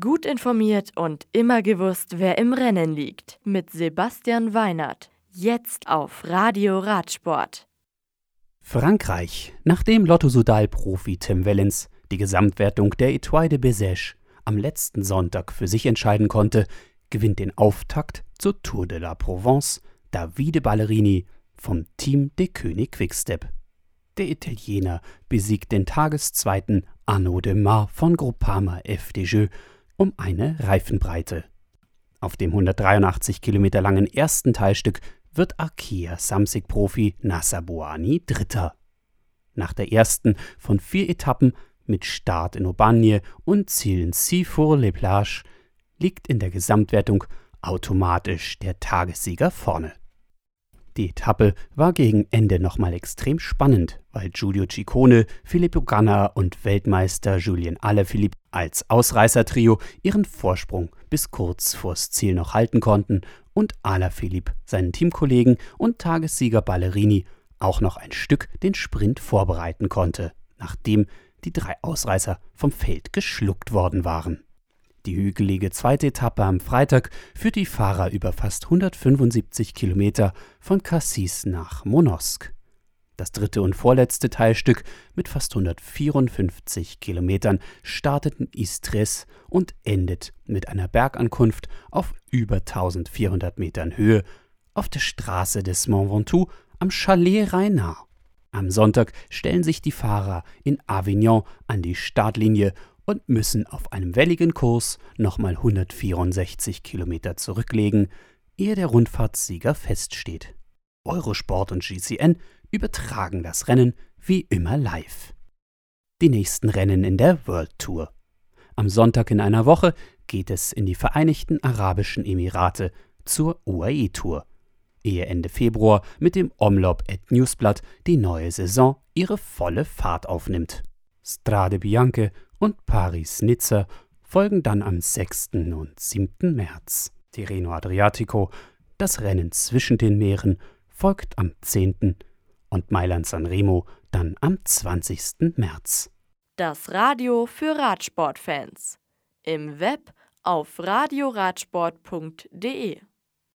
Gut informiert und immer gewusst, wer im Rennen liegt. Mit Sebastian Weinert. Jetzt auf Radio Radsport. Frankreich. Nachdem Lotto-Sudal-Profi Tim Wellens die Gesamtwertung der Etoile de Bézèche am letzten Sonntag für sich entscheiden konnte, gewinnt den Auftakt zur Tour de la Provence Davide Ballerini vom Team de König Quickstep. Der Italiener besiegt den Tageszweiten Arnaud de Mar von Groupama FDJ um eine Reifenbreite. Auf dem 183 Kilometer langen ersten Teilstück wird Arkea Samsic-Profi Nasser Bouani Dritter. Nach der ersten von vier Etappen mit Start in Aubagne und Ziel in Cifour-les-Plages liegt in der Gesamtwertung automatisch der Tagessieger vorne. Die Etappe war gegen Ende nochmal extrem spannend, weil Giulio Ciccone, Filippo Ganna und Weltmeister Julien Alaphilippe als Ausreißertrio ihren Vorsprung bis kurz vors Ziel noch halten konnten und Alaphilippe seinen Teamkollegen und Tagessieger Ballerini auch noch ein Stück den Sprint vorbereiten konnte, nachdem die drei Ausreißer vom Feld geschluckt worden waren. Die hügelige zweite Etappe am Freitag führt die Fahrer über fast 175 Kilometer von Cassis nach Monosk. Das dritte und vorletzte Teilstück mit fast 154 Kilometern startet in Istres und endet mit einer Bergankunft auf über 1400 Metern Höhe auf der Straße des Mont Ventoux am Chalet Reinard. Am Sonntag stellen sich die Fahrer in Avignon an die Startlinie und müssen auf einem welligen Kurs nochmal 164 Kilometer zurücklegen, ehe der Rundfahrtssieger feststeht. Eurosport und GCN übertragen das Rennen wie immer live. Die nächsten Rennen in der World Tour. Am Sonntag in einer Woche geht es in die Vereinigten Arabischen Emirate zur UAE Tour, ehe Ende Februar mit dem Omlop et Newsblatt die neue Saison ihre volle Fahrt aufnimmt. Strade Bianche und Paris-Nizza folgen dann am 6. und 7. März. Tirreno Adriatico, das Rennen zwischen den Meeren, folgt am 10. und Mailand-San Remo dann am 20. März. Das Radio für Radsportfans. Im Web auf radioradsport.de